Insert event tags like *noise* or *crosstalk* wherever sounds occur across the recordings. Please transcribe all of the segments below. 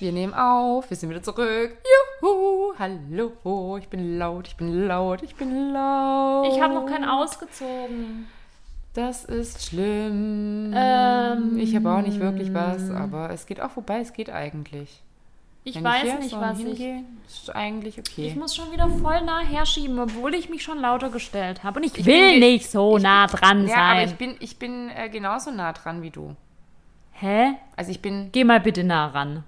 Wir nehmen auf, wir sind wieder zurück. Juhu, hallo, ich bin laut, ich bin laut, ich bin laut. Ich habe noch keinen ausgezogen. Das ist schlimm. Ähm, ich habe auch nicht wirklich was, aber es geht auch vorbei, es geht eigentlich. Ich Wenn weiß hier nicht, so was ich. hingehe, ist eigentlich okay. Ich muss schon wieder voll nah herschieben, obwohl ich mich schon lauter gestellt habe. Und ich, Ich will bin nicht so ich nah dran ja, sein. aber ich bin, ich bin äh, genauso nah dran wie du. Hä? Also ich bin Geh mal bitte nah ran.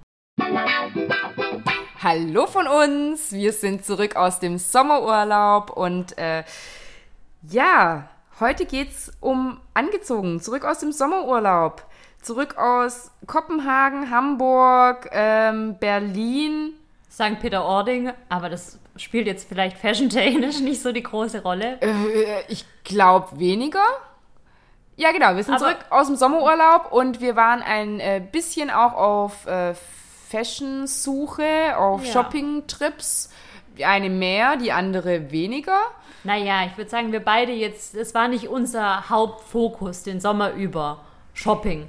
Hallo von uns. Wir sind zurück aus dem Sommerurlaub und äh, ja, heute geht's um angezogen. Zurück aus dem Sommerurlaub. Zurück aus Kopenhagen, Hamburg, ähm, Berlin. St. Peter-Ording, aber das spielt jetzt vielleicht fashion-technisch *laughs* nicht so die große Rolle. Äh, ich glaube weniger. Ja, genau. Wir sind Aber- zurück aus dem Sommerurlaub und wir waren ein äh, bisschen auch auf äh, Fashion-Suche, auf Ja. Shopping-Trips. Eine mehr, die andere weniger. Naja, ich würde sagen, wir beide jetzt, es war nicht unser Hauptfokus den Sommer über Shopping.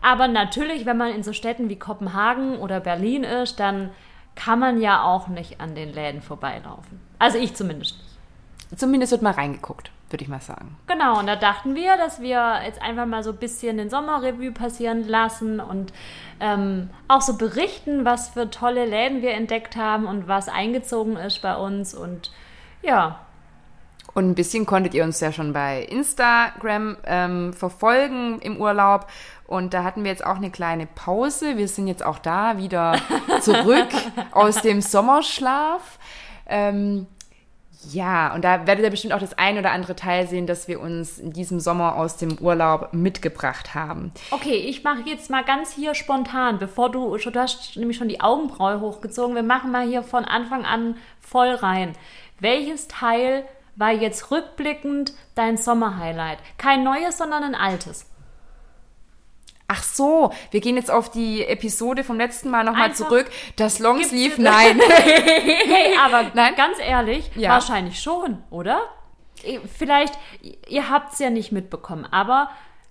Aber natürlich, wenn man in so Städten wie Kopenhagen oder Berlin ist, dann kann man ja auch nicht an den Läden vorbeilaufen. Also ich zumindest nicht. Zumindest wird mal reingeguckt, würde ich mal sagen. Genau, und da dachten wir, dass wir jetzt einfach mal so ein bisschen den Sommerrevue passieren lassen und ähm, auch so berichten, was für tolle Läden wir entdeckt haben und was eingezogen ist bei uns. Und ja, Und ein bisschen konntet ihr uns ja schon bei Instagram ähm, verfolgen im Urlaub. Und da hatten wir jetzt auch eine kleine Pause. Wir sind jetzt auch da wieder zurück *laughs* aus dem Sommerschlaf. Ähm, ja, und da werdet ihr bestimmt auch das ein oder andere Teil sehen, das wir uns in diesem Sommer aus dem Urlaub mitgebracht haben. Okay, ich mache jetzt mal ganz hier spontan, bevor du, du hast nämlich schon die Augenbraue hochgezogen, wir machen mal hier von Anfang an voll rein. Welches Teil war jetzt rückblickend dein Sommerhighlight? Kein neues, sondern ein altes. Ach so, wir gehen jetzt auf die Episode vom letzten Mal nochmal zurück. Das Longsleeve, *laughs* nein. Hey, aber *laughs* Nein? ganz ehrlich, Ja. wahrscheinlich schon, oder? Vielleicht, ihr habt es ja nicht mitbekommen, aber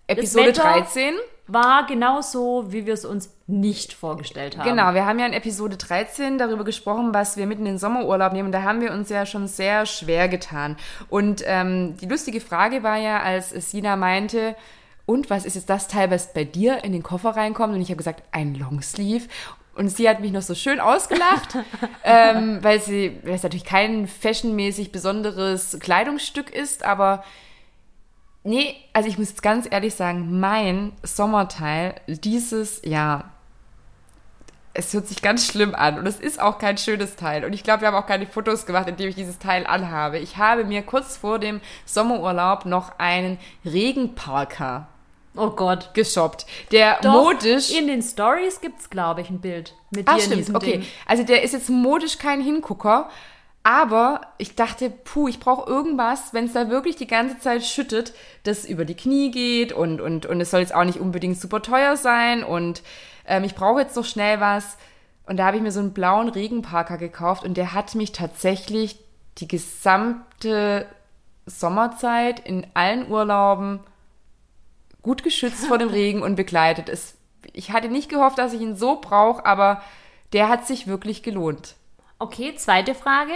Episode das Wetter 13. war genauso, wie wir es uns nicht vorgestellt haben. Genau, wir haben ja in Episode 13 darüber gesprochen, was wir mitten in den Sommerurlaub nehmen. Da haben wir uns ja schon sehr schwer getan. Und ähm, die lustige Frage war ja, als Sina meinte, und was ist jetzt das Teil, was bei dir in den Koffer reinkommt? Und ich habe gesagt, ein Longsleeve. Und sie hat mich noch so schön ausgelacht, *laughs* ähm, weil sie, weil es natürlich kein fashionmäßig besonderes Kleidungsstück ist, aber nee, also ich muss jetzt ganz ehrlich sagen, mein Sommerteil dieses Jahr es hört sich ganz schlimm an und es ist auch kein schönes Teil. Und ich glaube, wir haben auch keine Fotos gemacht, in dem ich dieses Teil anhabe. Ich habe mir kurz vor dem Sommerurlaub noch einen Regenparker Oh Gott. geshoppt, der Doch, modisch. In den Stories gibt es, glaube ich, ein Bild mit Ah, dir in stimmt, diesem okay. Ding. Also der ist jetzt modisch kein Hingucker, aber ich dachte, puh, ich brauche irgendwas, wenn es da wirklich die ganze Zeit schüttet, das über die Knie geht und, und, und es soll jetzt auch nicht unbedingt super teuer sein und ähm, ich brauche jetzt noch schnell was. Und da habe ich mir so einen blauen Regenparker gekauft und der hat mich tatsächlich die gesamte Sommerzeit in allen Urlauben gut geschützt vor dem Regen und begleitet. Es, ich hatte nicht gehofft, dass ich ihn so brauche, aber der hat sich wirklich gelohnt. Okay, zweite Frage.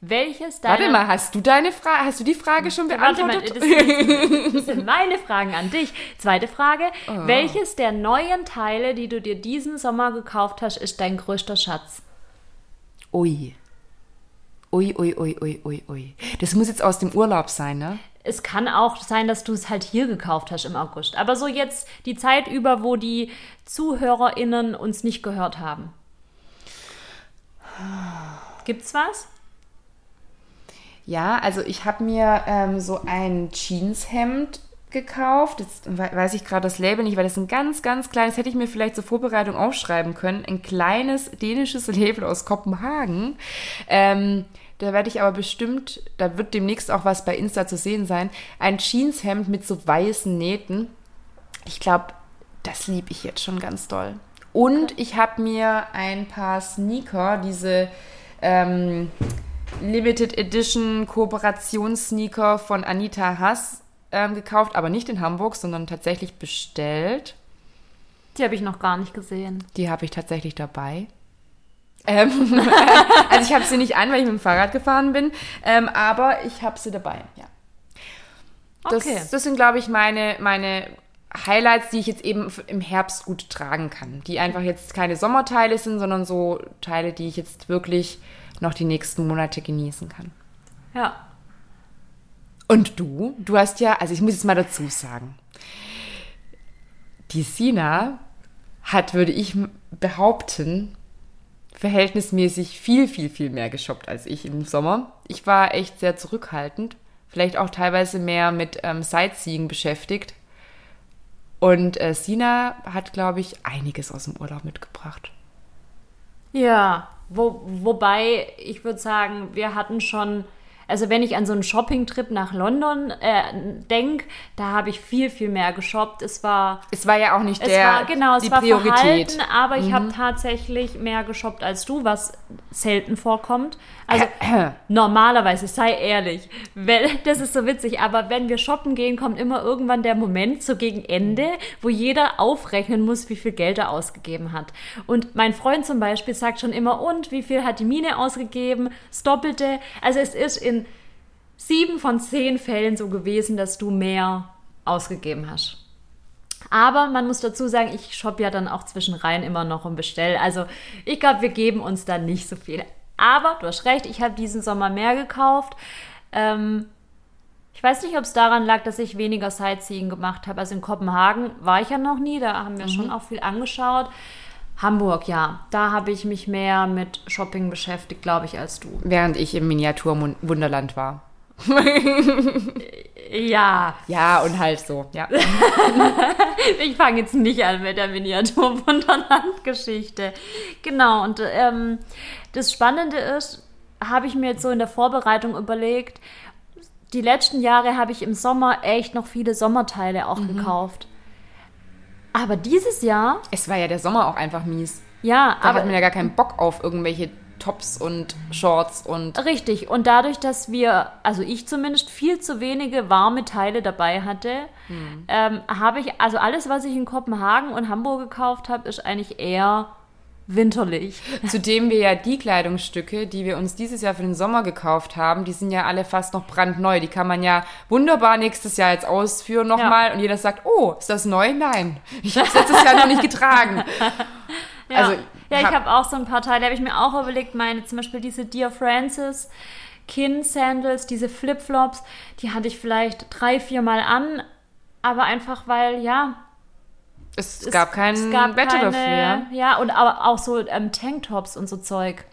Welches Warte deiner... mal, hast du deine Frage, hast du die Frage schon Warte mal, beantwortet? das sind, *laughs* das sind meine Fragen an dich. Zweite Frage. Oh. Welches der neuen Teile, die du dir diesen Sommer gekauft hast, ist dein größter Schatz? Ui. Ui, ui, ui, ui, ui, ui. Das muss jetzt aus dem Urlaub sein, ne? Es kann auch sein, dass du es halt hier gekauft hast im August. Aber so jetzt die Zeit über, wo die ZuhörerInnen uns nicht gehört haben. Gibt's was? Ja, also ich habe mir ähm, so ein Jeanshemd gekauft. Jetzt weiß ich gerade das Label nicht, weil das ist ein ganz, ganz kleines, hätte ich mir vielleicht zur Vorbereitung aufschreiben können. Ein kleines dänisches *laughs* Label aus Kopenhagen. Ähm, da werde ich aber bestimmt, da wird demnächst auch was bei Insta zu sehen sein. Ein Jeanshemd mit so weißen Nähten. Ich glaube, das liebe ich jetzt schon ganz doll. Und ich habe mir ein paar Sneaker, diese ähm, Limited Edition Kooperationssneaker von Anita Hass ähm, gekauft, aber nicht in Hamburg, sondern tatsächlich bestellt. Die habe ich noch gar nicht gesehen. Die habe ich tatsächlich dabei. Ähm, *laughs* also ich habe sie nicht an, weil ich mit dem Fahrrad gefahren bin, ähm, aber ich habe sie dabei, ja. Das, Okay. das sind, glaube ich, meine, meine Highlights, die ich jetzt eben im Herbst gut tragen kann. Die einfach jetzt keine Sommerteile sind, sondern so Teile, die ich jetzt wirklich noch die nächsten Monate genießen kann. Ja. Und du? Du hast ja, also ich muss jetzt mal dazu sagen, die Sina hat, würde ich behaupten, verhältnismäßig viel, viel, viel mehr geshoppt als ich im Sommer. Ich war echt sehr zurückhaltend, vielleicht auch teilweise mehr mit ähm, Sightseeing beschäftigt. Und äh, Sina hat, glaube ich, einiges aus dem Urlaub mitgebracht. Ja, wo, wobei ich würde sagen, wir hatten schon, also wenn ich an so einen Shopping-Trip nach London äh, denke, da habe ich viel, viel mehr geshoppt. Es war, Es war ja auch nicht es der, war genau, es die war Priorität. verhalten, aber ich habe tatsächlich mehr geshoppt als du, was selten vorkommt. Also *clears throat* normalerweise, sei ehrlich, wenn, *laughs* das ist so witzig, aber wenn wir shoppen gehen, kommt immer irgendwann der Moment, so gegen Ende, wo jeder aufrechnen muss, wie viel Geld er ausgegeben hat. Und mein Freund zum Beispiel sagt schon immer, und wie viel hat die Mine ausgegeben? Das Doppelte. Also es ist in sieben von zehn Fällen so gewesen, dass du mehr ausgegeben hast. Aber man muss dazu sagen, ich shoppe ja dann auch zwischenrein immer noch und bestell. Also ich glaube, wir geben uns da nicht so viel. Aber du hast recht, ich habe diesen Sommer mehr gekauft. Ähm, ich weiß nicht, ob es daran lag, dass ich weniger Sightseeing gemacht habe. Also in Kopenhagen war ich ja noch nie, da haben wir schon auch viel angeschaut. Hamburg, ja, da habe ich mich mehr mit Shopping beschäftigt, glaube ich, als du. Während ich im Miniaturwunderland war. *laughs* Ja, Ja, und halt so, ja. *laughs* Ich fange jetzt nicht an mit der Miniatur-Wunderland-Geschichte. Genau, und ähm, das Spannende ist, habe ich mir jetzt so in der Vorbereitung überlegt, die letzten Jahre habe ich im Sommer echt noch viele Sommerteile auch gekauft. Aber dieses Jahr, Es war ja der Sommer auch einfach mies. ja, Da aber hat man ja gar keinen Bock auf irgendwelche Tops und Shorts und Richtig. Und dadurch, dass wir, also ich zumindest, viel zu wenige warme Teile dabei hatte, ähm, habe ich, also alles, was ich in Kopenhagen und Hamburg gekauft habe, ist eigentlich eher winterlich. *laughs* zudem wir ja die Kleidungsstücke, die wir uns dieses Jahr für den Sommer gekauft haben, die sind ja alle fast noch brandneu. Die kann man ja wunderbar nächstes Jahr jetzt ausführen nochmal und jeder sagt, oh, ist das neu? Nein, ich habe es letztes Jahr noch nicht getragen. *laughs* Ja, Also, ja ich hab- habe auch so ein paar Teile, habe ich mir auch überlegt, meine zum Beispiel diese Dear Francis Kin-Sandals, diese Flipflops, die hatte ich vielleicht drei, vier Mal an, aber einfach weil, ja, Es, es- gab kein es gab Wetter keine, dafür. Ja. Ja, und aber auch so ähm, Tanktops und so Zeug.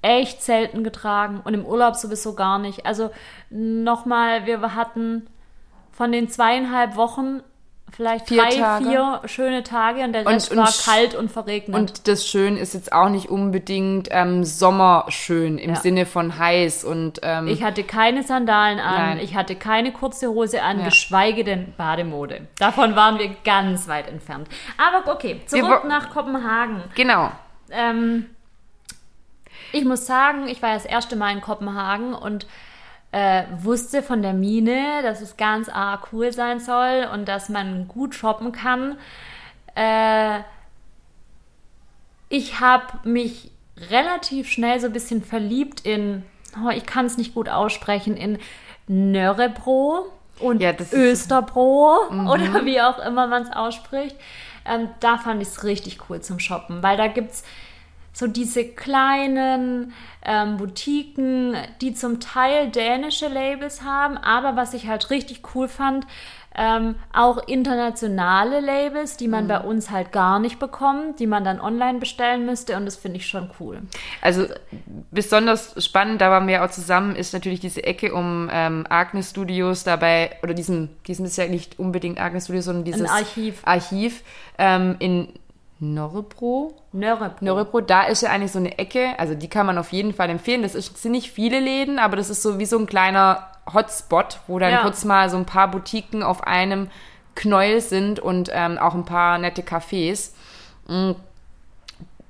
Echt selten getragen und im Urlaub sowieso gar nicht. Also nochmal, wir hatten von den zweieinhalb Wochen vielleicht Vier drei, Tage. vier schöne Tage und der Und- Rest und war sch- kalt und verregnet. Und das Schön ist jetzt auch nicht unbedingt ähm, Sommerschön im Ja. Sinne von heiß und ähm, Ich hatte keine Sandalen an, Nein. ich hatte keine kurze Hose an, Ja. geschweige denn Bademode. Davon waren wir ganz weit entfernt. Aber okay, zurück nach Kopenhagen. genau. Ähm, ich muss sagen, ich war das erste Mal in Kopenhagen und äh, wusste von der Mine, dass es ganz arg cool sein soll und dass man gut shoppen kann. Äh, ich habe mich relativ schnell so ein bisschen verliebt in, oh, ich kann es nicht gut aussprechen, in Nörrebro und Ja, Österbro oder wie auch immer man es ausspricht. Ähm, da fand ich es richtig cool zum Shoppen, weil da gibt es so diese kleinen ähm, Boutiquen, die zum Teil dänische Labels haben, aber was ich halt richtig cool fand, Ähm, auch internationale Labels, die man bei uns halt gar nicht bekommt, die man dann online bestellen müsste und das finde ich schon cool. Also besonders spannend, da waren wir auch zusammen, ist natürlich diese Ecke um ähm, Agnes Studios dabei, oder diesem, diesem ist ja nicht unbedingt Agnes Studios, sondern dieses Archiv. Archiv ähm, in Nörrebro. Nörrebro. Nörrebro, da ist ja eigentlich so eine Ecke, also die kann man auf jeden Fall empfehlen. Das ist, sind nicht viele Läden, aber das ist so wie so ein kleiner Hotspot, wo dann Ja. kurz mal so ein paar Boutiquen auf einem Knäuel sind und ähm, auch ein paar nette Cafés. Mm,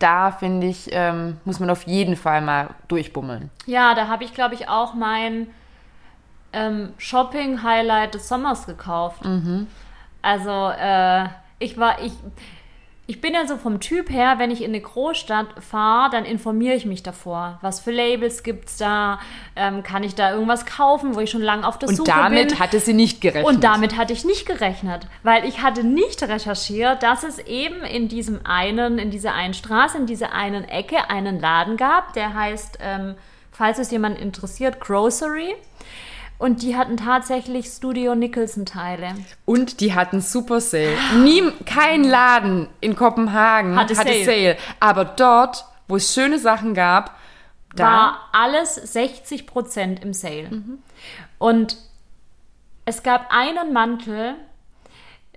Da finde ich, ähm, muss man auf jeden Fall mal durchbummeln. Ja, da habe ich, glaube ich, auch mein ähm, Shopping-Highlight des Sommers gekauft. Also, äh, ich war, ich, ich bin ja so vom Typ her, wenn ich in eine Großstadt fahre, dann informiere ich mich davor. Was für Labels gibt's da? Ähm, kann ich da irgendwas kaufen, wo ich schon lange auf der Und Suche damit bin? hatte sie nicht gerechnet. Und damit hatte ich nicht gerechnet, weil ich hatte nicht recherchiert, dass es eben in diesem einen, in dieser einen Straße, in dieser einen Ecke einen Laden gab, der heißt, ähm, falls es jemand interessiert, Grocery. Und die hatten tatsächlich Studio Nicholson Teile. Und die hatten Super Sale. Nie, kein Laden in Kopenhagen Hatte hatte, Sale. Sale. Aber dort, wo es schöne Sachen gab, da war alles 60% im Sale. Und es gab einen Mantel,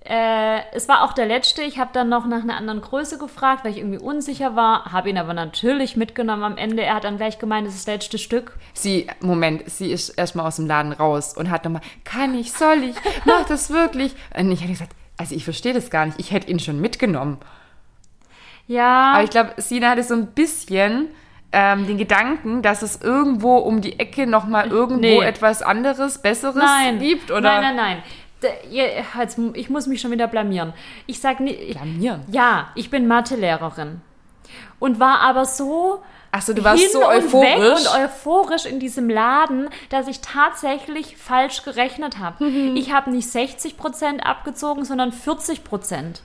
äh, es war auch der letzte. Ich habe dann noch nach einer anderen Größe gefragt, weil ich irgendwie unsicher war, habe ihn aber natürlich mitgenommen am Ende. Er hat dann gleich gemeint, das ist das letzte Stück. sie, Moment, sie ist erstmal aus dem Laden raus und hat nochmal, kann ich, soll ich, mach das wirklich? Und ich hätte gesagt, also ich verstehe das gar nicht, ich hätte ihn schon mitgenommen. Ja, Aber ich glaube, Sina hatte so ein bisschen ähm, den Gedanken, dass es irgendwo um die Ecke nochmal *laughs* irgendwo Nee. etwas anderes, Besseres nein. gibt, oder? Nein, nein, nein. Jetzt, ich muss mich schon wieder blamieren. Ich sag nicht. Blamieren? Ja, ich bin Mathelehrerin. Und war aber so Achso, du warst hin so und euphorisch. weg und euphorisch in diesem Laden, dass ich tatsächlich falsch gerechnet habe. Mhm. Ich habe nicht 60% abgezogen, sondern 40%.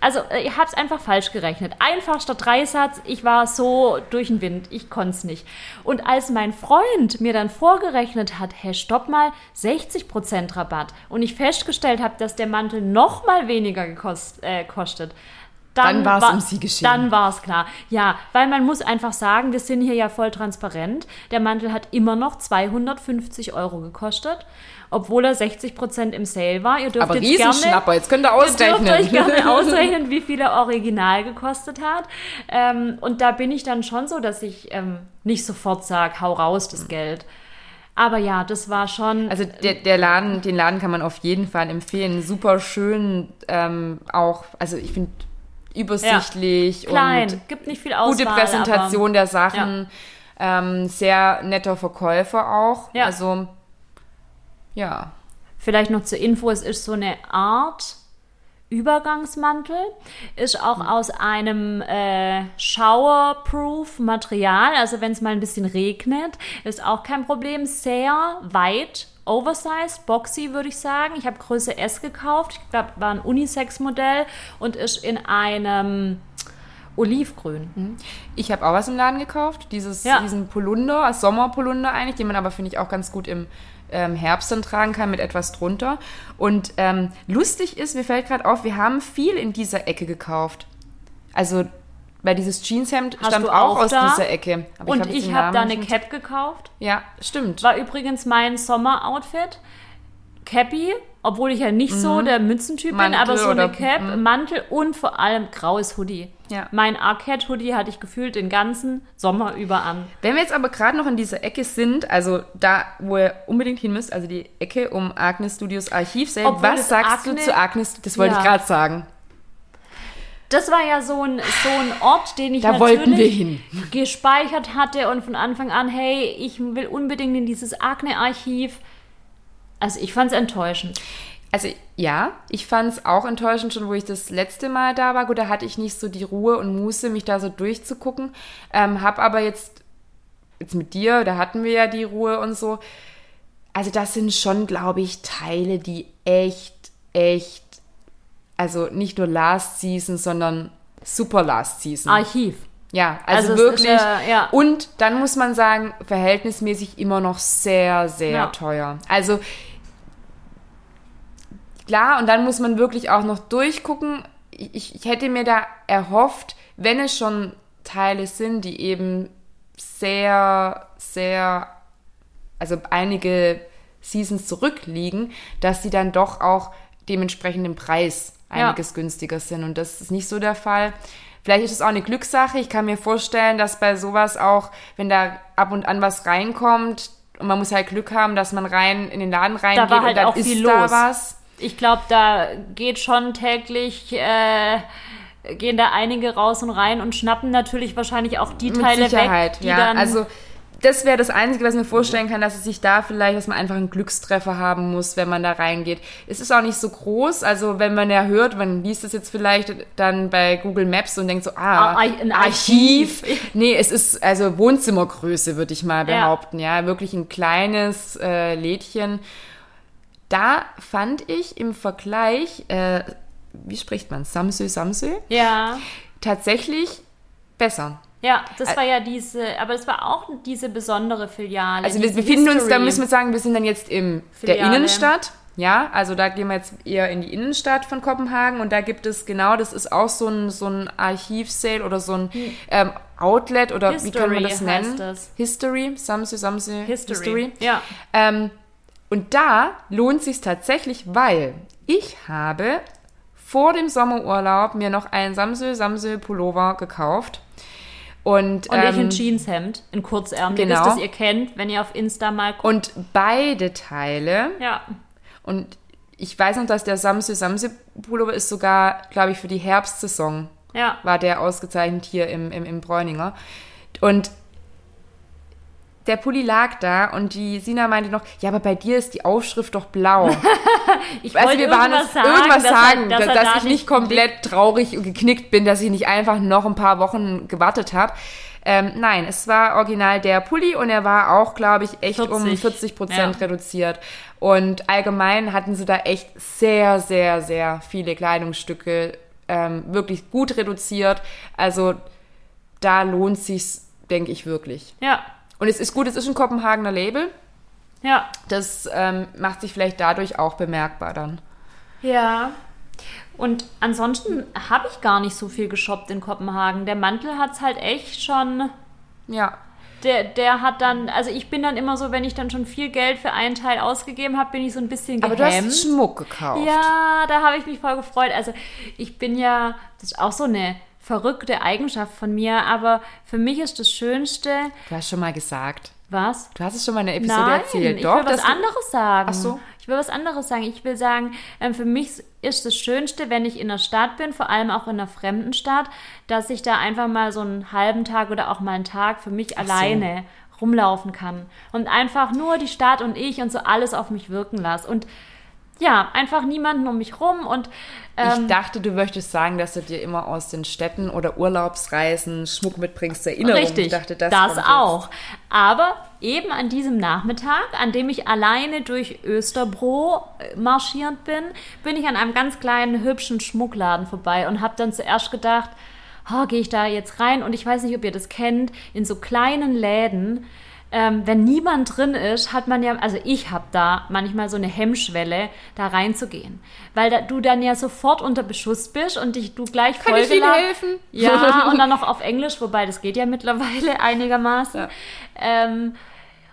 Also äh, ich habe es einfach falsch gerechnet. Einfachster Dreisatz, ich war so durch den Wind, ich konnte es nicht. Und als mein Freund mir dann vorgerechnet hat, hey, stopp mal, 60% Rabatt und ich festgestellt habe, dass der Mantel noch mal weniger gekost, äh, kostet, Dann war's war- um sie geschehen. Dann war es klar. Ja, weil man muss einfach sagen, wir sind hier ja voll transparent. Der Mantel hat immer noch 250 Euro gekostet, obwohl er 60% im Sale war. Ihr dürft Aber jetzt gerne, Riesenschnapper, jetzt könnt ihr Ihr dürft ausrechnen. euch gerne *laughs* ausrechnen, wie viel er original gekostet hat. Ähm, und da bin ich dann schon so, dass ich ähm, nicht sofort sage, hau raus das Geld. Aber ja, das war schon. Also der, der Laden, den Laden kann man auf jeden Fall empfehlen. Super schön, ähm, auch, also ich finde übersichtlich klein, und gibt nicht viel Auswahl. gute Präsentation aber, der Sachen. Ähm, sehr netter Verkäufer auch. Ja. Also ja. Vielleicht noch zur Info, es ist so eine Art Übergangsmantel, ist auch aus einem äh, Showerproof Material, also wenn es mal ein bisschen regnet, ist auch kein Problem. Sehr weit, oversized, boxy würde ich sagen. Ich habe Größe S gekauft, ich glaube, war ein Unisex-Modell und ist in einem Olivgrün. Ich habe auch was im Laden gekauft, dieses, Ja. diesen Polunder, Sommerpolunder eigentlich, den man aber, finde ich, auch ganz gut im ähm, Herbst dann tragen kann mit etwas drunter. Und ähm, lustig ist, mir fällt gerade auf, wir haben viel in dieser Ecke gekauft. Also, weil dieses Jeanshemd Hast stammt auch auch aus da? dieser Ecke. Aber Und hab ich habe da Namen eine Cap gekauft. Ja, stimmt. War übrigens mein Sommeroutfit. Cappy, obwohl ich ja nicht so der Mützentyp bin, Mhm. Mantel aber so eine Cap, mhm. Mantel und vor allem graues Hoodie. Ja. Mein Arcade-Hoodie hatte ich gefühlt den ganzen Sommer über an. Wenn wir jetzt aber gerade noch in dieser Ecke sind, also da, wo ihr unbedingt hin müsst, also die Ecke um Agnes Studios Archiv selbst, was sagst Agne- du zu Agnes? Das wollte Ja. ich gerade sagen. Das war ja so ein, so ein Ort, den ich Da natürlich wollten wir hin. gespeichert hatte und von Anfang an, hey, ich will unbedingt in dieses Agne-Archiv. Also ich fand es enttäuschend. Also ja, ich fand es auch enttäuschend schon, wo ich das letzte Mal da war. Gut, da hatte ich nicht so die Ruhe und Muße, mich da so durchzugucken. Ähm, hab aber jetzt, jetzt mit dir, da hatten wir ja die Ruhe und so. Also das sind schon, glaube ich, Teile, die echt, echt, also nicht nur Last Season, sondern super Last Season. Archiv. Ja, also, Also wirklich. äh, ja. Und dann muss man sagen, verhältnismäßig immer noch sehr, sehr Ja. teuer. Also klar, und dann muss man wirklich auch noch durchgucken. Ich, ich hätte mir da erhofft, wenn es schon Teile sind, die eben sehr, sehr, also einige Seasons zurückliegen, dass sie dann doch auch dementsprechend im Preis einiges ja. günstiger sind. Und das ist nicht so der Fall. Vielleicht ist es auch eine Glückssache. Ich kann mir vorstellen, dass bei sowas auch, wenn da ab und an was reinkommt, und man muss halt Glück haben, dass man rein in den Laden reingeht da war halt und dann auch ist viel da los. was. Ich glaube, da geht schon täglich, äh, gehen da einige raus und rein und schnappen natürlich wahrscheinlich auch die Mit Teile Sicherheit, weg, die ja. dann also das wäre das Einzige, was ich mir vorstellen kann, dass es sich da vielleicht, dass man einfach einen Glückstreffer haben muss, wenn man da reingeht. Es ist auch nicht so groß, also wenn man ja hört, man liest es jetzt vielleicht dann bei Google Maps und denkt so, ah, Ah, ein Archiv. *laughs* Nee, es ist also Wohnzimmergröße, würde ich mal Ja. behaupten, ja. Wirklich ein kleines äh, Lädchen. Da fand ich im Vergleich, äh, wie spricht man, Samsö, Samsö, ja, tatsächlich besser. Ja, das war ja diese, aber das war auch diese besondere Filiale. Also wir befinden uns, da History. müssen wir sagen, wir sind dann jetzt im der. Innenstadt. Ja, also da gehen wir jetzt eher in die Innenstadt von Kopenhagen und da gibt es genau, das ist auch so ein, so ein Archivsale oder so ein ähm, Outlet oder wie kann man Hm. History das nennen? das. History, Samsung, Samsung, History. Ja. Ähm, und da lohnt sich tatsächlich, weil ich habe vor dem Sommerurlaub mir noch einen Samsung, Samsung Pullover gekauft. Und, Und ich ähm, ein Jeanshemd, ein kurzärmeliges, genau. das ihr kennt, wenn ihr auf Insta mal guckt. und beide Teile Ja, Und ich weiß noch, dass der Samsung Samsung Pullover ist sogar, glaube ich, für die Herbstsaison ja. war der ausgezeichnet hier im, im, im Bräuninger. Und der Pulli lag da und die Sina meinte noch, ja, aber bei dir ist die Aufschrift doch blau. *laughs* Ich Also wollte wir waren irgendwas sagen, irgendwas dass er- sagen, dass er dass da ich nicht komplett traurig und geknickt bin, dass ich nicht einfach noch ein paar Wochen gewartet habe. Ähm, nein, es war original der Pulli und er war auch, glaube ich, echt um 40, 40 Prozent ja. reduziert. Und allgemein hatten sie da echt sehr, sehr, sehr viele Kleidungsstücke ähm, wirklich gut reduziert. Also da lohnt sich's, denke ich wirklich. Ja, Und es ist gut, es ist ein Kopenhagener Label. ja. Das ähm, macht sich vielleicht dadurch auch bemerkbar dann. Ja. Und ansonsten habe ich gar nicht so viel geshoppt in Kopenhagen. Der Mantel hat es halt echt schon. Ja. Der, der hat dann, also ich bin dann immer so, wenn ich dann schon viel Geld für einen Teil ausgegeben habe, bin ich so ein bisschen Aber gehemmt. du hast Schmuck gekauft. Ja, da habe ich mich voll gefreut. Also ich bin ja, das ist auch so eine verrückte Eigenschaft von mir, aber für mich ist das Schönste, Du hast schon mal gesagt. was? Du hast es schon mal in der Episode Nein, erzählt. ich Doch, will was du- anderes sagen. Ach so. Ich will was anderes sagen. Ich will sagen, ähm, für mich ist das Schönste, wenn ich in der Stadt bin, vor allem auch in einer fremden Stadt, dass ich da einfach mal so einen halben Tag oder auch mal einen Tag für mich so. alleine rumlaufen kann. Und einfach nur die Stadt und ich und so alles auf mich wirken lasse. Und ja, einfach niemanden um mich rum und ähm, ich dachte, du möchtest sagen, dass du dir immer aus den Städten oder Urlaubsreisen Schmuck mitbringst zur Erinnerung. Richtig, Ich dachte, das, das, jetzt. auch. Aber eben an diesem Nachmittag, an dem ich alleine durch Österbro äh, marschierend bin, bin ich an einem ganz kleinen, hübschen Schmuckladen vorbei und habe dann zuerst gedacht, oh, gehe ich da jetzt rein? Und ich weiß nicht, ob ihr das kennt, in so kleinen Läden, ähm, wenn niemand drin ist, hat man ja, also ich habe da manchmal so eine Hemmschwelle, da reinzugehen. Weil da, du dann ja sofort unter Beschuss bist und dich, du gleich Kann ich Ihnen helfen? *laughs* Ja, *laughs* und dann noch auf Englisch, wobei das geht ja mittlerweile *laughs* einigermaßen. Ja. Ähm,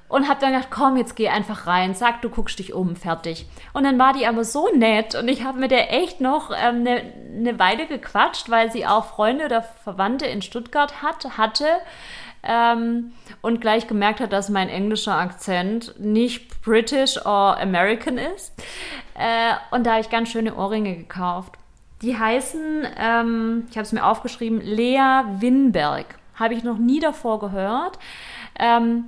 und hab dann gedacht, komm, jetzt geh einfach rein, sag, du guckst dich um, fertig. Und dann war die aber so nett und ich habe mit der echt noch eine ähm, ne- ne Weile gequatscht, weil sie auch Freunde oder Verwandte in Stuttgart hat, hatte ähm, und gleich gemerkt hat, dass mein englischer Akzent nicht British or American ist. Äh, und da habe ich ganz schöne Ohrringe gekauft. Die heißen, ähm, ich habe es mir aufgeschrieben, Lea Winberg. Habe ich noch nie davor gehört. Ähm,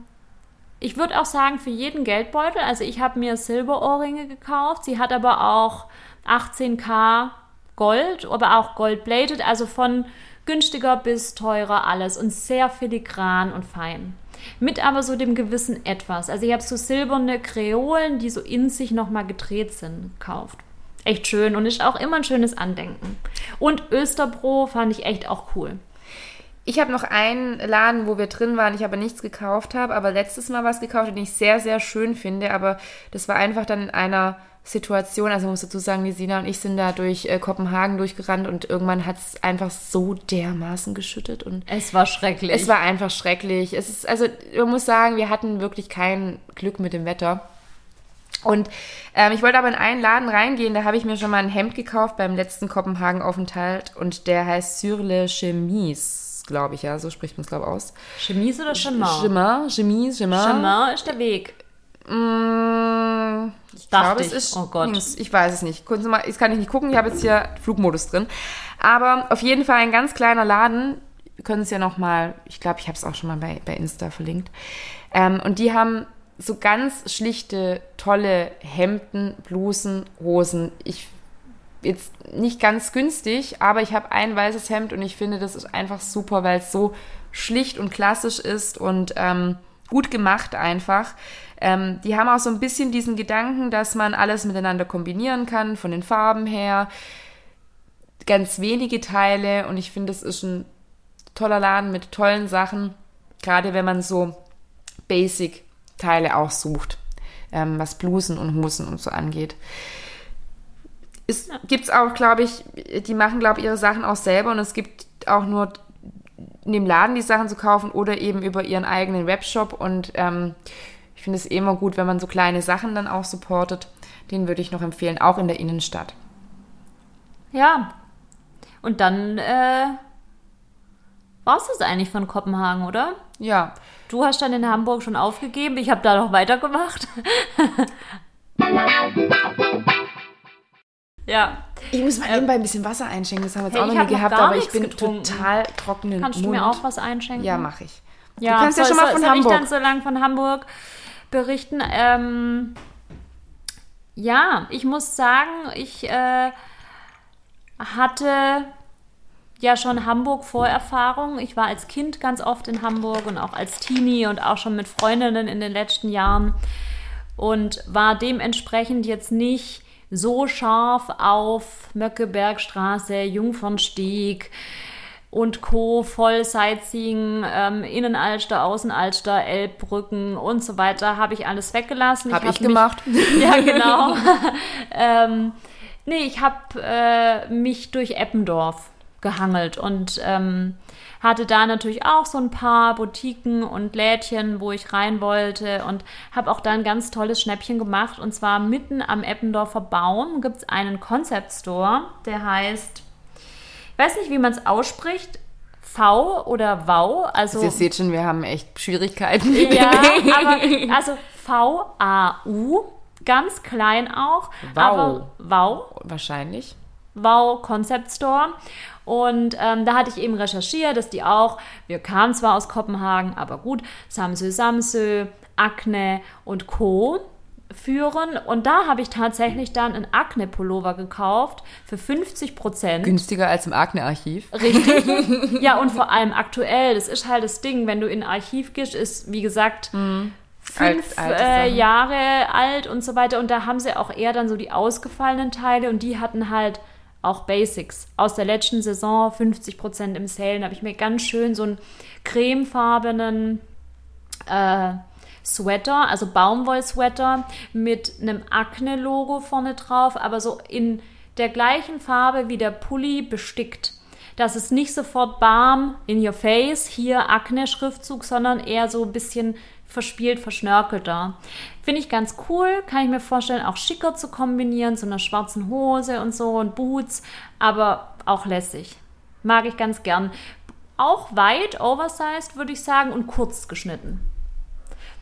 ich würde auch sagen, für jeden Geldbeutel. Also ich habe mir Silberohrringe gekauft. Sie hat aber auch 18k Gold, aber auch gold-plated. Also von günstiger bis teurer alles und sehr filigran und fein. Mit aber so dem gewissen Etwas. Also ich habe so silberne Kreolen, die so in sich nochmal gedreht sind, gekauft. Echt schön und ist auch immer ein schönes Andenken. Und Österbro fand ich echt auch cool. Ich habe noch einen Laden, wo wir drin waren, ich aber nichts gekauft habe, aber letztes Mal was gekauft, den ich sehr, sehr schön finde, aber das war einfach dann in einer Situation. Also man muss dazu sagen, die Sina und ich sind da durch äh, Kopenhagen durchgerannt und irgendwann hat es einfach so dermaßen geschüttet und Es war schrecklich. es war einfach schrecklich. Es ist, also man muss sagen, wir hatten wirklich kein Glück mit dem Wetter. Und ähm, ich wollte aber in einen Laden reingehen, da habe ich mir schon mal ein Hemd gekauft beim letzten Kopenhagen-Aufenthalt und der heißt Sur le Chemise, glaube ich, ja, so spricht man es, glaube ich, aus. Chemise oder Chemin? Chemin, Chemise, Chemin. Chemin ist der Weg. Mm, ich glaube, es ist Oh Gott. Ich weiß es nicht. Mal, jetzt kann ich nicht gucken. Ich habe jetzt hier Flugmodus drin. Aber auf jeden Fall ein ganz kleiner Laden. Wir können es ja noch mal. Ich glaube, ich habe es auch schon mal bei, bei Insta verlinkt. Ähm, und die haben so ganz schlichte, tolle Hemden, Blusen, Hosen. Ich jetzt nicht ganz günstig, aber ich habe ein weißes Hemd und ich finde, das ist einfach super, weil es so schlicht und klassisch ist und ähm, gut gemacht einfach. Ähm, die haben auch so ein bisschen diesen Gedanken, dass man alles miteinander kombinieren kann, von den Farben her. Ganz wenige Teile und ich finde, das ist ein toller Laden mit tollen Sachen, gerade wenn man so Basic-Teile auch sucht, ähm, was Blusen und Hosen und so angeht. Es gibt's auch, glaube ich, die machen, glaube ich, ihre Sachen auch selber und es gibt auch nur in dem Laden die Sachen zu kaufen oder eben über ihren eigenen Webshop und ähm, ich finde es eh immer gut, wenn man so kleine Sachen dann auch supportet. Den würde ich noch empfehlen, auch in der Innenstadt. Ja. Und dann äh, war es das eigentlich von Kopenhagen, oder? Ja, Du hast dann in Hamburg schon aufgegeben. Ich habe da noch weitergemacht. *laughs* ja. ich muss mal nebenbei ein bisschen Wasser einschenken, das haben wir jetzt Hey, auch noch nie gehabt, aber ich bin getrunken. total trockenen Kannst du Mund. mir auch was einschenken? Ja, mache ich. Ja, du kannst ja soll, schon mal von soll Hamburg. ich dann so lang von Hamburg berichten? Ähm, ja, ich muss sagen, ich äh, hatte ja schon Hamburg-Vorerfahrung. Ich war als Kind ganz oft in Hamburg und auch als Teenie und auch schon mit Freundinnen in den letzten Jahren und war dementsprechend jetzt nicht so scharf auf Möckebergstraße, Jungfernstieg und Co. voll Sightseeing, ähm, Innenalster, Außenalster, Elbbrücken und so weiter, habe ich alles weggelassen. Hab ich mich- gemacht. *laughs* Ja, genau. *laughs* ähm, nee, ich habe äh, mich durch Eppendorf gehangelt und ähm, hatte da natürlich auch so ein paar Boutiquen und Lädchen, wo ich rein wollte und habe auch da ein ganz tolles Schnäppchen gemacht. Und zwar mitten am Eppendorfer Baum gibt es einen Concept Store, der heißt, ich weiß nicht, wie man es ausspricht, V oder Wow. Also, Ihr seht schon, wir haben echt Schwierigkeiten. ja, *laughs* aber also V-A-U, ganz klein auch. Wow. Aber Wow, Wahrscheinlich. Wow Concept Store. Und ähm, da hatte ich eben recherchiert, dass die auch, wir kamen zwar aus Kopenhagen, aber gut, Samsö Samsö, Akne und Co. führen. Und da habe ich tatsächlich dann einen Akne-Pullover gekauft für 50 Prozent. Günstiger als im Akne-Archiv. Richtig. *laughs* ja, und vor allem aktuell. Das ist halt das Ding, wenn du in ein Archiv gehst, ist, wie gesagt, fünf Alt- äh. Jahre alt und so weiter. Und da haben sie auch eher dann so die ausgefallenen Teile und die hatten halt auch Basics. Aus der letzten Saison 50% im Sale. Da habe ich mir ganz schön so einen cremefarbenen äh, Sweater, also Baumwoll-Sweater mit einem Akne-Logo vorne drauf, aber so in der gleichen Farbe wie der Pulli bestickt. Das ist nicht sofort Balm in your face, hier Akne-Schriftzug, sondern eher so ein bisschen verspielt, verschnörkelter. Finde ich ganz cool, kann ich mir vorstellen, auch schicker zu kombinieren, so einer schwarzen Hose und so und Boots, aber auch lässig. Mag ich ganz gern. Auch weit, oversized, würde ich sagen, und kurz geschnitten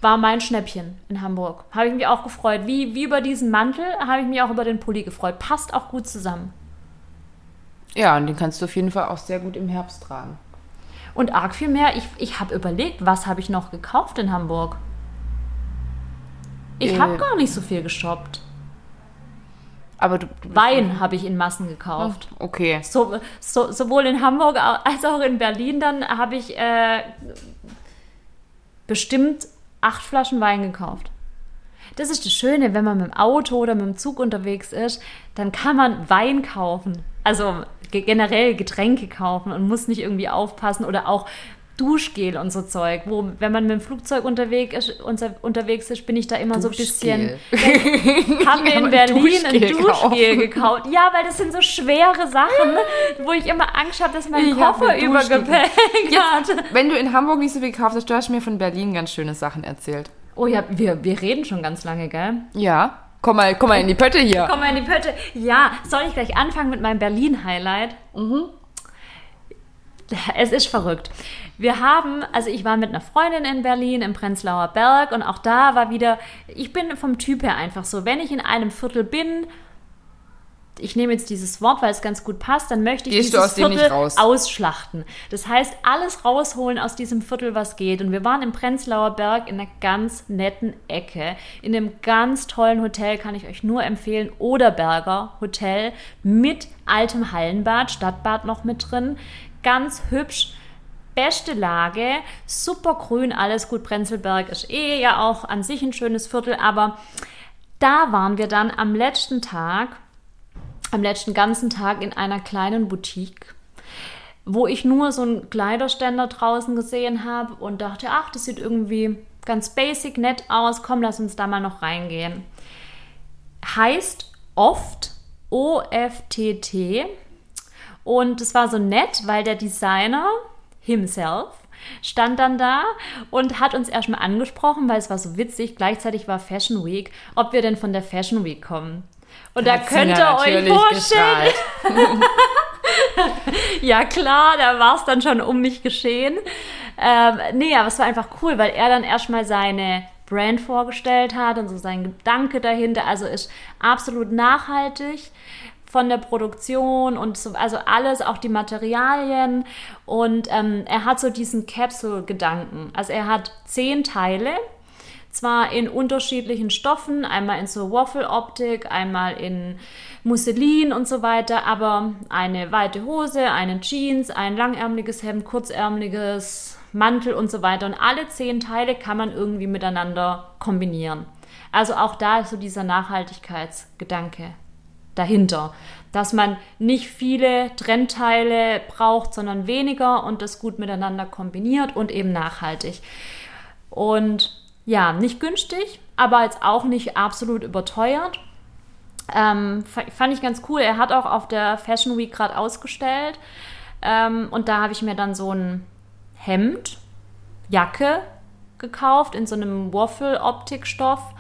war mein Schnäppchen in Hamburg. Habe ich mich auch gefreut. Wie, wie über diesen Mantel habe ich mich auch über den Pulli gefreut. Passt auch gut zusammen. Ja, und den kannst du auf jeden Fall auch sehr gut im Herbst tragen. Und arg viel mehr. Ich, ich habe überlegt, was habe ich noch gekauft in Hamburg? Ich Äh. habe gar nicht so viel geshoppt. Aber du. Wein habe ich in Massen gekauft. Okay. So, so, sowohl in Hamburg als auch in Berlin dann habe ich äh, bestimmt acht Flaschen Wein gekauft. Das ist das Schöne, wenn man mit dem Auto oder mit dem Zug unterwegs ist, dann kann man Wein kaufen. Also ge- generell Getränke kaufen und muss nicht irgendwie aufpassen oder auch Duschgel und so Zeug, wo, wenn man mit dem Flugzeug unterwegs ist, unser, unterwegs ist, bin ich da immer so ein bisschen. haben wir *laughs* in Berlin ein Duschgel, Duschgel gekauft. Ja, weil das sind so schwere Sachen, wo ich immer Angst habe, dass mein ich Koffer übergepäckt hat. *laughs* Wenn du in Hamburg nicht so viel gekauft hast, du hast mir von Berlin ganz schöne Sachen erzählt. Oh ja, wir, wir reden schon ganz lange, gell? Ja. Komm mal, komm mal in die Pötte hier. Komm mal in die Pötte. Ja, soll ich gleich anfangen mit meinem Berlin-Highlight? Mhm. Es ist verrückt. Wir haben, also ich war mit einer Freundin in Berlin im Prenzlauer Berg und auch da war wieder, ich bin vom Typ her einfach so, wenn ich in einem Viertel bin, ich nehme jetzt dieses Wort, weil es ganz gut passt, dann möchte ich Gehst dieses Viertel ausschlachten. Das heißt, alles rausholen aus diesem Viertel, was geht. Und wir waren im Prenzlauer Berg in einer ganz netten Ecke, in einem ganz tollen Hotel, kann ich euch nur empfehlen, Oderberger Hotel mit altem Hallenbad, Stadtbad noch mit drin, ganz hübsch beste Lage, super grün, alles gut. Prenzlberg ist eh ja auch an sich ein schönes Viertel, aber da waren wir dann am letzten Tag, am letzten ganzen Tag in einer kleinen Boutique, wo ich nur so einen Kleiderständer draußen gesehen habe und dachte, ach, das sieht irgendwie ganz basic, nett aus, komm, lass uns da mal noch reingehen. Heißt oft O-F-T-T. Und es war so nett, weil der Designer, himself stand dann da und hat uns erstmal angesprochen, weil es war so witzig. Gleichzeitig war Fashion Week, ob wir denn von der Fashion Week kommen. Und da könnt ihr euch vorstellen. *laughs* ja, klar, da war es dann schon um mich geschehen. Ähm, nee, aber es war einfach cool, weil er dann erstmal seine Brand vorgestellt hat und so sein Gedanke dahinter. Also ist absolut nachhaltig von der Produktion und so, also alles, auch die Materialien. Und ähm, er hat so diesen Capsule-Gedanken. Also er hat zehn Teile, zwar in unterschiedlichen Stoffen, einmal in so Waffle-Optik, einmal in Musselin und so weiter, aber eine weite Hose, einen Jeans, ein langärmliches Hemd, kurzärmliches Mantel und so weiter. Und alle zehn Teile kann man irgendwie miteinander kombinieren. Also auch da ist so dieser Nachhaltigkeitsgedanke dahinter. Dass man nicht viele Trennteile braucht, sondern weniger und das gut miteinander kombiniert und eben nachhaltig. Und ja, nicht günstig, aber jetzt auch nicht absolut überteuert. Ähm, fand ich ganz cool. Er hat auch auf der Fashion Week gerade ausgestellt. Ähm, und da habe ich mir dann so ein Hemd, Jacke gekauft in so einem Waffle-Optikstoff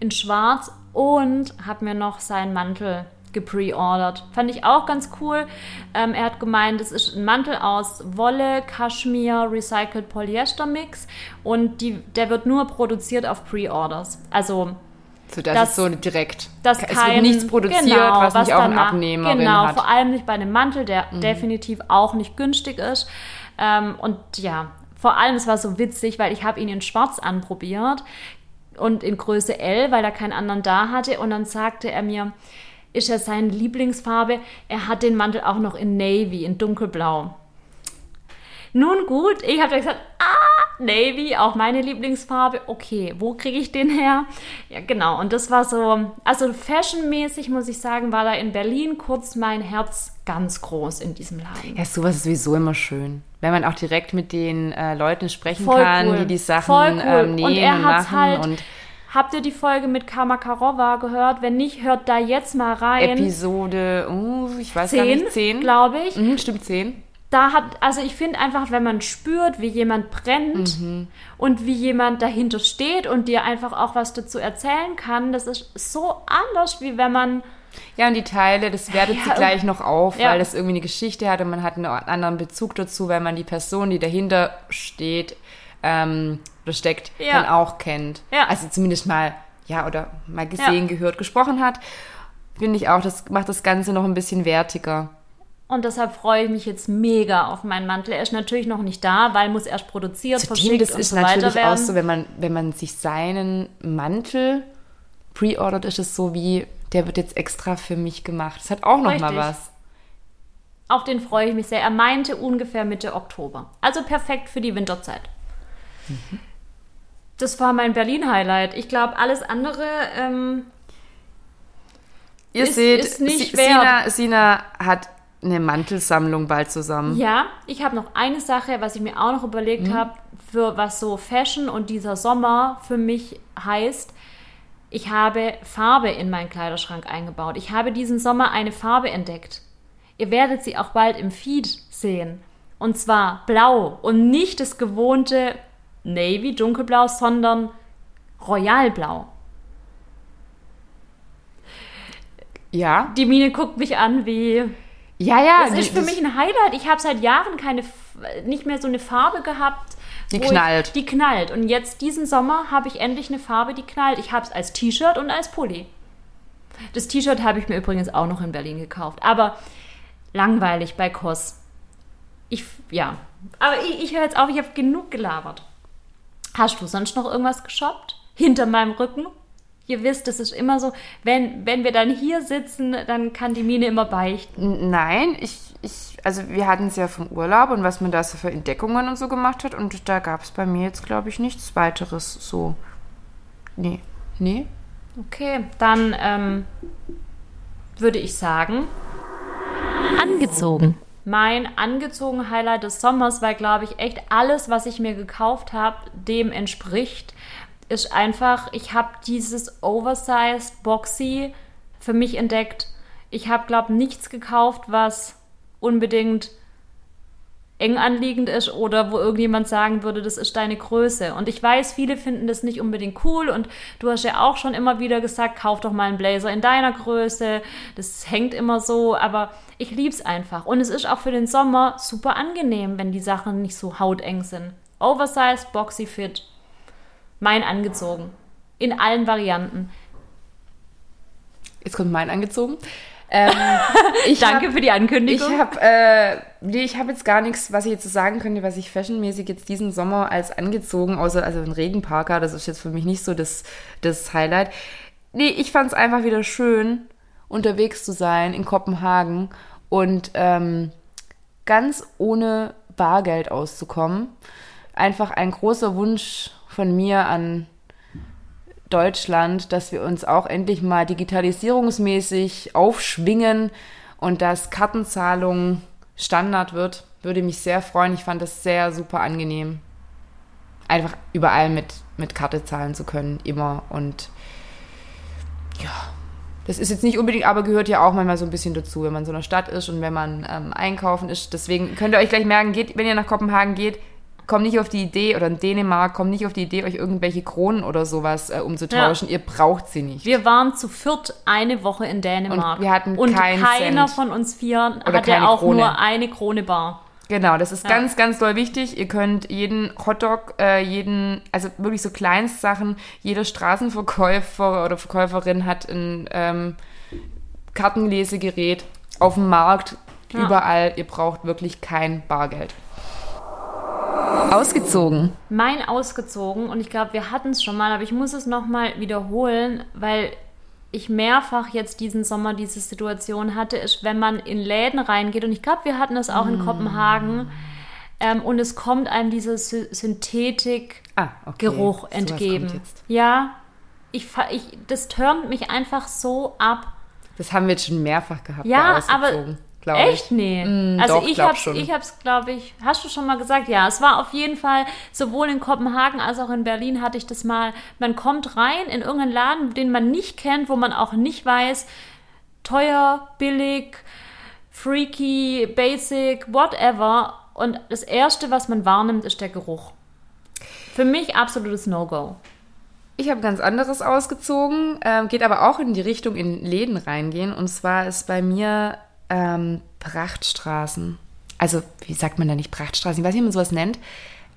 in Schwarz und habe mir noch seinen Mantel gepreordert. Fand ich auch ganz cool. Ähm, er hat gemeint, es ist ein Mantel aus Wolle, Kaschmir, Recycled Polyester Mix und die, der wird nur produziert auf Pre-Orders. Also so, das, das ist so direkt. Das es kein, wird nichts produziert, genau, was, was nicht auch ein Abnehmer Genau, hat. vor allem nicht bei einem Mantel, der mhm. definitiv auch nicht günstig ist. Ähm, und ja, vor allem, es war so witzig, weil ich habe ihn in schwarz anprobiert und in Größe L, weil er keinen anderen da hatte. Und dann sagte er mir, ist er seine Lieblingsfarbe. Er hat den Mantel auch noch in Navy, in dunkelblau. Nun gut, ich habe gesagt, ah, Navy, auch meine Lieblingsfarbe. Okay, wo kriege ich den her? Ja, genau. Und das war so, also fashionmäßig muss ich sagen, war da in Berlin kurz mein Herz ganz groß in diesem Laden. Ja, sowas ist sowieso immer schön. Wenn man auch direkt mit den äh, Leuten sprechen Voll kann, cool. die die Sachen Voll cool. ähm, nähen und, er und machen. Halt, und Habt ihr die Folge mit Kamakarova gehört? Wenn nicht, hört da jetzt mal rein. Episode, uh, ich weiß zehn, gar nicht, zehn, glaube ich. Mhm, stimmt, zehn. Da hat, also ich finde einfach, wenn man spürt, wie jemand brennt mhm. und wie jemand dahinter steht und dir einfach auch was dazu erzählen kann, das ist so anders, wie wenn man ja, und die Teile, das wertet ja, sie gleich noch auf, ja. weil das irgendwie eine Geschichte hat und man hat einen anderen Bezug dazu, weil man die Person, die dahinter steht, ähm, steckt, ja. dann auch kennt. Ja. Also zumindest mal, ja, oder mal gesehen, ja. gehört, gesprochen hat. Finde ich auch, das macht das Ganze noch ein bisschen wertiger. Und deshalb freue ich mich jetzt mega auf meinen Mantel. Er ist natürlich noch nicht da, weil muss erst produziert, Zudem, verschickt das und ist so natürlich werden. auch so, wenn man, wenn man sich seinen Mantel pre-ordert, ist es so wie, der wird jetzt extra für mich gemacht. Das hat auch noch Richtig. mal was. Auf den freue ich mich sehr. Er meinte ungefähr Mitte Oktober. Also perfekt für die Winterzeit. Mhm das war mein Berlin-Highlight. Ich glaube, alles andere ähm, Ihr ist, seht, ist nicht Sina, Sina hat eine Mantelsammlung bald zusammen. Ja, ich habe noch eine Sache, was ich mir auch noch überlegt Mhm. habe, für was so Fashion und dieser Sommer für mich heißt. Ich habe Farbe in meinen Kleiderschrank eingebaut. Ich habe diesen Sommer eine Farbe entdeckt. Ihr werdet sie auch bald im Feed sehen. Und zwar blau und nicht das gewohnte Navy, dunkelblau, sondern Royalblau. Ja. Die Mine guckt mich an wie Ja, ja. Das ist für mich ein Highlight. Ich habe seit Jahren keine, nicht mehr so eine Farbe gehabt. Die knallt. Ich, die knallt. Und jetzt diesen Sommer habe ich endlich eine Farbe, die knallt. Ich habe es als T-Shirt und als Pulli. Das T-Shirt habe ich mir übrigens auch noch in Berlin gekauft. Aber langweilig bei Koss. Ich, ja. Aber ich, ich höre jetzt auf, ich habe genug gelabert. Hast du sonst noch irgendwas geshoppt? Hinter meinem Rücken? Ihr wisst, es ist immer so, wenn, wenn wir dann hier sitzen, dann kann die Mine immer beichten. Nein, ich, ich, also wir hatten es ja vom Urlaub und was man da so für Entdeckungen und so gemacht hat und da gab es bei mir jetzt, glaube ich, nichts weiteres so. Nee. Nee? Okay, dann ähm, würde ich sagen, angezogen. Mein angezogen Highlight des Sommers, weil glaube ich echt alles, was ich mir gekauft habe, dem entspricht, ist einfach, ich habe dieses Oversized Boxy für mich entdeckt. Ich habe glaube nichts gekauft, was unbedingt eng anliegend ist oder wo irgendjemand sagen würde, das ist deine Größe. Und ich weiß, viele finden das nicht unbedingt cool und du hast ja auch schon immer wieder gesagt, kauf doch mal einen Blazer in deiner Größe. Das hängt immer so, aber ich lieb's einfach. Und es ist auch für den Sommer super angenehm, wenn die Sachen nicht so hauteng sind. Oversized, boxy fit. Mein angezogen. In allen Varianten. Jetzt kommt mein angezogen. Ähm, *laughs* ich Danke hab, für die Ankündigung. Ich habe äh, nee, ich habe jetzt gar nichts, was ich jetzt so sagen könnte, was ich fashionmäßig jetzt diesen Sommer als angezogen, außer also ein Regenparker, das ist jetzt für mich nicht so das, das Highlight. Nee, ich fand es einfach wieder schön, unterwegs zu sein in Kopenhagen und ähm, ganz ohne Bargeld auszukommen. Einfach ein großer Wunsch von mir an Deutschland, dass wir uns auch endlich mal digitalisierungsmäßig aufschwingen und dass Kartenzahlung Standard wird, würde mich sehr freuen. Ich fand das sehr super angenehm. Einfach überall mit, mit Karte zahlen zu können, immer. Und ja, das ist jetzt nicht unbedingt, aber gehört ja auch manchmal so ein bisschen dazu, wenn man in so einer Stadt ist und wenn man ähm, einkaufen ist. Deswegen könnt ihr euch gleich merken, geht, wenn ihr nach Kopenhagen geht, kommt nicht auf die Idee, oder in Dänemark, kommt nicht auf die Idee, euch irgendwelche Kronen oder sowas äh, umzutauschen. Ihr braucht sie nicht. Wir waren zu viert eine Woche in Dänemark. Und wir hatten Und keiner Cent. von uns vier Oder hatte auch Krone. nur eine Krone bar. Genau, das ist Ja. ganz, ganz doll wichtig. Ihr könnt jeden Hotdog, äh, jeden, also wirklich so Kleinstsachen, jeder Straßenverkäufer oder Verkäuferin hat ein ähm, Kartenlesegerät auf dem Markt, Ja. überall. Ihr braucht wirklich kein Bargeld. Ausgezogen. Mein ausgezogen, und ich glaube, wir hatten es schon mal, aber ich muss es nochmal wiederholen, weil ich mehrfach jetzt diesen Sommer diese Situation hatte, ist, wenn man in Läden reingeht, und ich glaube, wir hatten es auch Mm. in Kopenhagen, ähm, und es kommt einem dieser Sy Synthetik Ah, okay. Entgegen. Ja, ich, ich, das turnt mich einfach so ab. Das haben wir jetzt schon mehrfach gehabt. Ja, aber ausgezogen, glaub echt ich. nee. Mm, also doch, ich hab's, schon. ich hab's, glaube ich, hast du schon mal gesagt? Ja, es war auf jeden Fall sowohl in Kopenhagen als auch in Berlin hatte ich das mal. Man kommt rein in irgendeinen Laden, den man nicht kennt, wo man auch nicht weiß, teuer, billig, freaky, basic, whatever. Und das erste, was man wahrnimmt, ist der Geruch. Für mich absolutes No-Go. Ich habe ganz anderes ausgezogen, ähm, geht aber auch in die Richtung in Läden reingehen. Und zwar ist bei mir ähm, Prachtstraßen. Also, wie sagt man da nicht Prachtstraßen? Ich weiß nicht, wie man sowas nennt.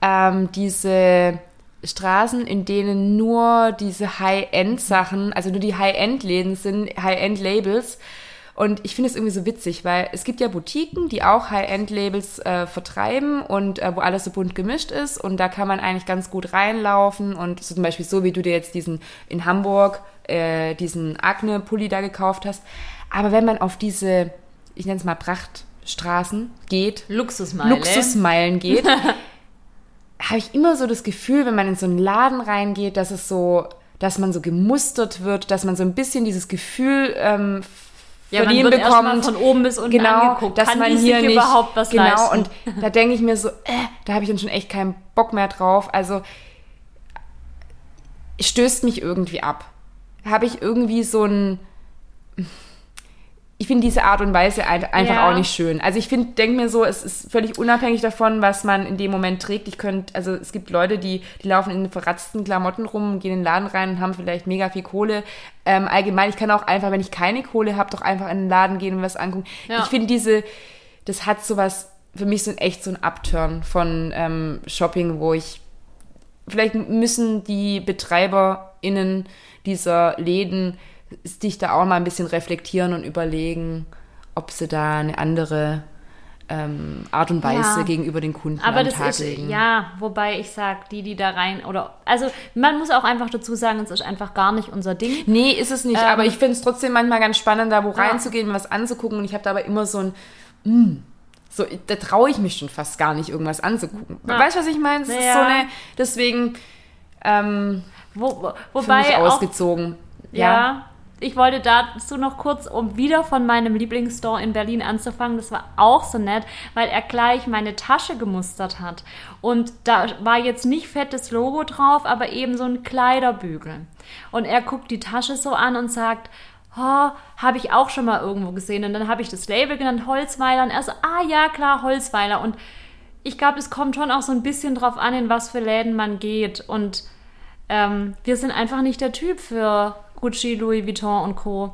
Ähm, diese Straßen, in denen nur diese High-End-Sachen, also nur die High-End-Läden sind, High-End-Labels. Und ich finde es irgendwie so witzig, weil es gibt ja Boutiquen, die auch High-End-Labels äh, vertreiben und äh, wo alles so bunt gemischt ist. Und da kann man eigentlich ganz gut reinlaufen. Und so zum Beispiel so, wie du dir jetzt diesen in Hamburg, äh, diesen Agne-Pulli da gekauft hast. Aber wenn man auf diese, ich nenne es mal Prachtstraßen geht, Luxusmeile. Luxusmeilen geht, *laughs* habe ich immer so das Gefühl, wenn man in so einen Laden reingeht, dass es so, dass man so gemustert wird, dass man so ein bisschen dieses Gefühl ähm, Ja, man wird bekommt. von oben bis unten genau, angeguckt. dass Kann man hier nicht überhaupt was genau leisten? und da denke ich mir so, äh, da habe ich dann schon echt keinen Bock mehr drauf. Also stößt mich irgendwie ab. Habe ich irgendwie so ein ich finde diese Art und Weise ein- einfach Ja. auch nicht schön. Also ich finde, denke mir so, es ist völlig unabhängig davon, was man in dem Moment trägt. Ich könnte, also es gibt Leute, die, die laufen in verratzten Klamotten rum, gehen in den Laden rein und haben vielleicht mega viel Kohle. Ähm, allgemein, ich kann auch einfach, wenn ich keine Kohle habe, doch einfach in den Laden gehen und was angucken. Ja. Ich finde diese, das hat sowas, für mich so ein echt so ein Upturn von ähm, Shopping, wo ich vielleicht müssen die BetreiberInnen dieser Läden sich da auch mal ein bisschen reflektieren und überlegen, ob sie da eine andere ähm, Art und Weise Ja. gegenüber den Kunden Aber das ist, legen. ja, wobei ich sag, die, die da rein, oder, also man muss auch einfach dazu sagen, es ist einfach gar nicht unser Ding. Nee, ist es nicht, Ähm, aber ich finde es trotzdem manchmal ganz spannend, da wo Ja. reinzugehen, was anzugucken und ich habe da aber immer so ein mm, so, da traue ich mich schon fast gar nicht, irgendwas anzugucken. Ja. Weißt du, was ich meine? Es ist so eine, deswegen ähm, Wo, wo, für wobei auch, ausgezogen. ja, ich wollte dazu noch kurz, um wieder von meinem Lieblingsstore in Berlin anzufangen, das war auch so nett, weil er gleich meine Tasche gemustert hat. Und da war jetzt nicht fettes Logo drauf, aber eben so ein Kleiderbügel. Und er guckt die Tasche so an und sagt, oh, habe ich auch schon mal irgendwo gesehen. Und dann habe ich das Label genannt, Holzweiler. Und er so, ah ja, klar, Holzweiler. Und ich glaube, es kommt schon auch so ein bisschen drauf an, in was für Läden man geht. Und ähm, wir sind einfach nicht der Typ für Gucci, Louis Vuitton und Co.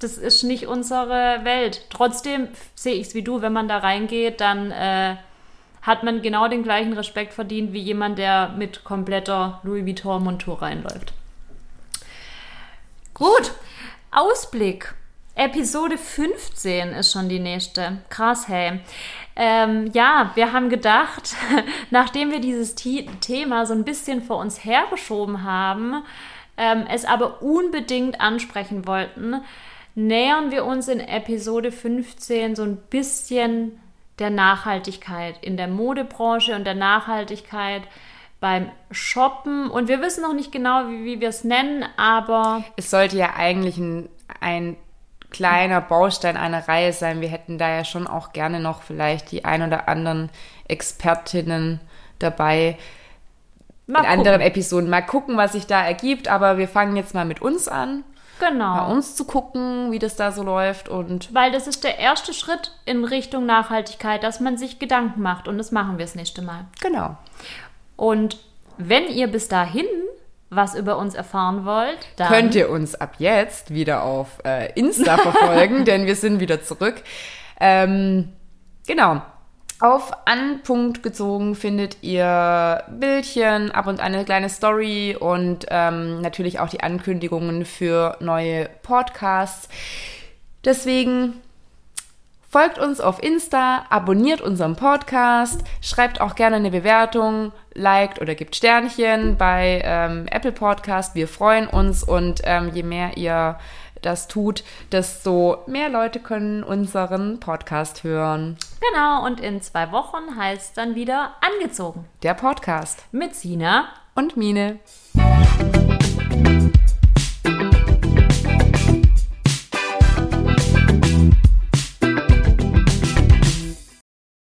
Das ist nicht unsere Welt. Trotzdem sehe ich es wie du, wenn man da reingeht, dann äh, hat man genau den gleichen Respekt verdient wie jemand, der mit kompletter Louis Vuitton-Montur reinläuft. Gut, Ausblick. Episode 15 ist schon die nächste. Krass, hey. Ähm, ja, wir haben gedacht, *laughs* nachdem wir dieses Thema so ein bisschen vor uns hergeschoben haben, ähm, es aber unbedingt ansprechen wollten, nähern wir uns in Episode 15 so ein bisschen der Nachhaltigkeit in der Modebranche und der Nachhaltigkeit beim Shoppen. Und wir wissen noch nicht genau, wie, wie wir es nennen, aber Es sollte ja eigentlich ein, ein kleiner Baustein einer Reihe sein. Wir hätten da ja schon auch gerne noch vielleicht die ein oder anderen Expertinnen dabei mal in anderen gucken. Episoden. Mal gucken, was sich da ergibt. Aber wir fangen jetzt mal mit uns an, bei Genau. uns zu gucken, wie das da so läuft. Und Weil das ist der erste Schritt in Richtung Nachhaltigkeit, dass man sich Gedanken macht. Und das machen wir das nächste Mal. genau. Und wenn ihr bis dahin was über uns erfahren wollt, dann Könnt ihr uns ab jetzt wieder auf äh, Insta verfolgen, *laughs* denn wir sind wieder zurück. Ähm, genau. Auf Anpunkt gezogen findet ihr Bildchen, ab und an eine kleine Story und ähm, natürlich auch die Ankündigungen für neue Podcasts. Deswegen folgt uns auf Insta, abonniert unseren Podcast, schreibt auch gerne eine Bewertung, liked oder gibt Sternchen bei ähm, Apple Podcast. Wir freuen uns und ähm, je mehr ihr das tut, desto mehr Leute können unseren Podcast hören. Genau, und in zwei Wochen heißt dann wieder angezogen. Der Podcast Mit Sina und Mine.